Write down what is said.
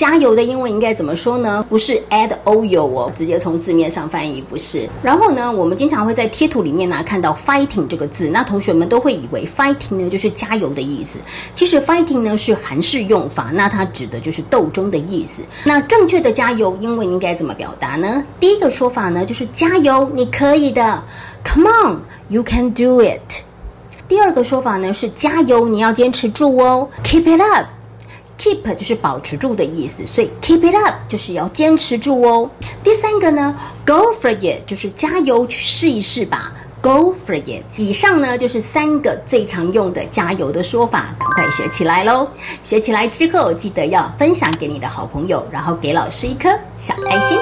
加油的英文应该怎么说呢？不是 add oil 哦，直接从字面上翻译不是。然后呢，我们经常会在贴图里面呢看到 fighting 这个字，那同学们都会以为 fighting 呢就是加油的意思。其实 fighting 呢是韩式用法，那它指的就是斗争的意思。那正确的加油英文应该怎么表达呢？第一个说法呢就是加油，你可以的，Come on，you can do it。第二个说法呢是加油，你要坚持住哦，Keep it up。Keep 就是保持住的意思，所以 keep it up 就是要坚持住哦。第三个呢，Go for it 就是加油去试一试吧，Go for it。以上呢就是三个最常用的加油的说法，赶快学起来喽！学起来之后，记得要分享给你的好朋友，然后给老师一颗小爱心。